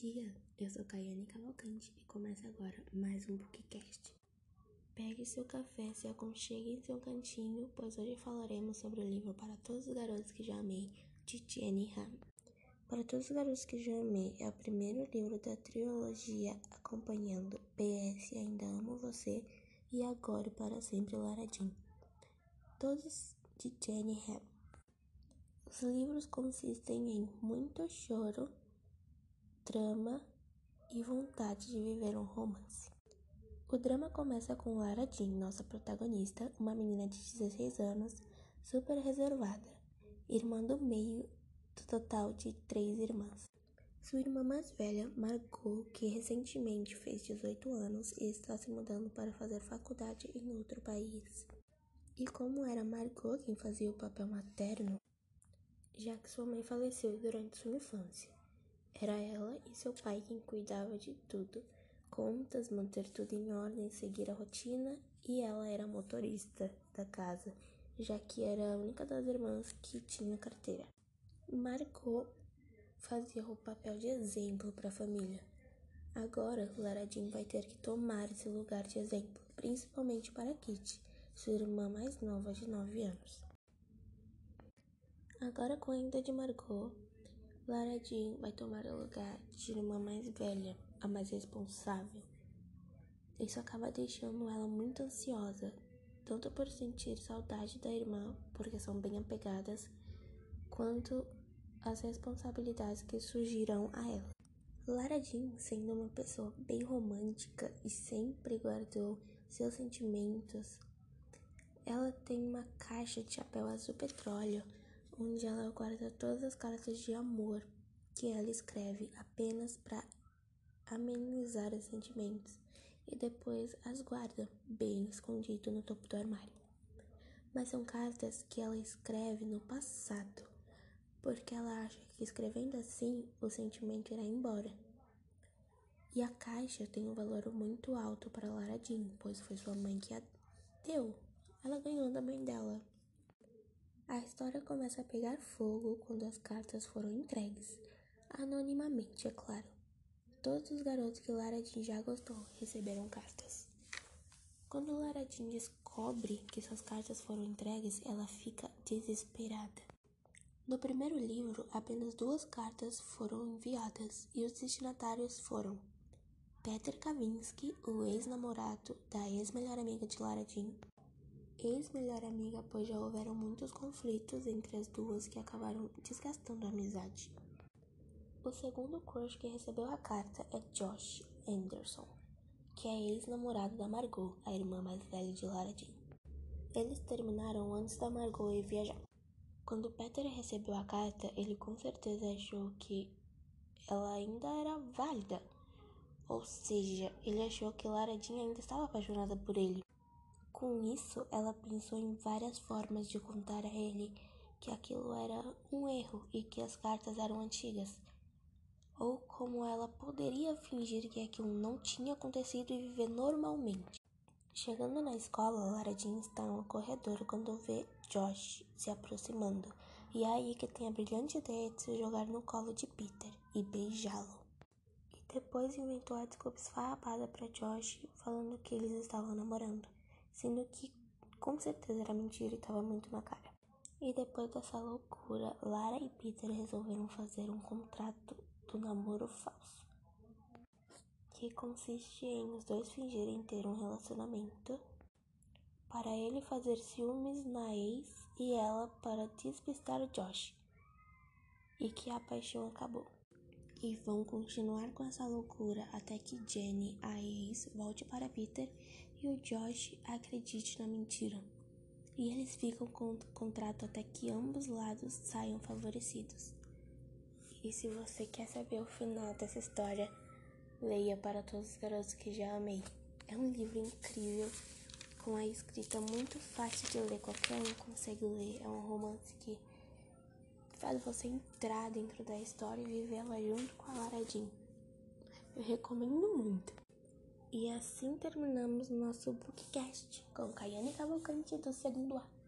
dia, eu sou Caiane Cavalcante e começa agora mais um Bookcast. Pegue seu café, se aconchegue em seu cantinho, pois hoje falaremos sobre o livro Para Todos os Garotos que Já Amei, de Jenny Han. Para Todos os Garotos que Já Amei é o primeiro livro da trilogia acompanhando PS Ainda Amo Você e Agora e Para Sempre Lara Jean. Todos de Jenny Han. Os livros consistem em muito choro, drama e vontade de viver um romance. O drama começa com Lara Jean, nossa protagonista, uma menina de 16 anos, super reservada, irmã do meio do total de três irmãs. Sua irmã mais velha, Margot, que recentemente fez 18 anos e está se mudando para fazer faculdade em outro país. E como era Margot quem fazia o papel materno, já que sua mãe faleceu durante sua infância. Era ela e seu pai quem cuidava de tudo, contas, manter tudo em ordem, seguir a rotina, e ela era motorista da casa, já que era a única das irmãs que tinha carteira. Margot fazia o papel de exemplo para a família. Agora, Lara Jean vai ter que tomar esse lugar de exemplo, principalmente para Kitty, sua irmã mais nova de 9 anos. Agora com a ida de Margot, Lara Jean vai tomar o lugar de irmã mais velha, a mais responsável. Isso acaba deixando ela muito ansiosa, tanto por sentir saudade da irmã, porque são bem apegadas, quanto as responsabilidades que surgirão a ela. Lara Jean, sendo uma pessoa bem romântica e sempre guardou seus sentimentos, ela tem uma caixa de chapéu azul petróleo onde ela guarda todas as cartas de amor que ela escreve apenas para amenizar os sentimentos e depois as guarda bem escondido no topo do armário. Mas são cartas que ela escreve no passado, porque ela acha que escrevendo assim o sentimento irá embora. E a caixa tem um valor muito alto para Lara Jean, pois foi sua mãe que a deu. Ela ganhou da mãe dela. A história começa a pegar fogo quando as cartas foram entregues, anonimamente, é claro. Todos os garotos que Lara Jean já gostou receberam cartas. Quando Lara Jean descobre que suas cartas foram entregues, ela fica desesperada. No primeiro livro, apenas duas cartas foram enviadas e os destinatários foram Peter Kavinsky, o ex-namorado da ex-melhor amiga de Lara Jean, ex-melhor amiga, pois já houveram muitos conflitos entre as duas que acabaram desgastando a amizade. O segundo crush que recebeu a carta é Josh Anderson, que é ex-namorado da Margot, a irmã mais velha de Lara Jean. Eles terminaram antes da Margot ir viajar. Quando Peter recebeu a carta, ele com certeza achou que ela ainda era válida. Ou seja, ele achou que Lara Jean ainda estava apaixonada por ele. Com isso, ela pensou em várias formas de contar a ele que aquilo era um erro e que as cartas eram antigas, ou como ela poderia fingir que aquilo não tinha acontecido e viver normalmente. Chegando na escola, Lara Jean está no corredor quando vê Josh se aproximando, e é aí que tem a brilhante ideia de se jogar no colo de Peter e beijá-lo. E depois inventou a desculpa esfarrapada para Josh, falando que eles estavam namorando sendo que com certeza era mentira e estava muito na cara. E depois dessa loucura, Lara e Peter resolveram fazer um contrato do namoro falso, que consiste em os dois fingirem ter um relacionamento para ele fazer ciúmes na ex e ela para despistar Josh, e que a paixão acabou. E vão continuar com essa loucura até que Jenny, a ex, volte para Peter e o Josh acredite na mentira. E eles ficam com o contrato até que ambos lados saiam favorecidos. E se você quer saber o final dessa história, leia para todos os garotos que já amei. É um livro incrível, com a escrita muito fácil de ler, qualquer um consegue ler. É um romance que faz você entrar dentro da história e vivê-la junto com a Lara. Eu recomendo muito. E assim terminamos nosso bookcast com Caiane Cavalcante do segundo ato.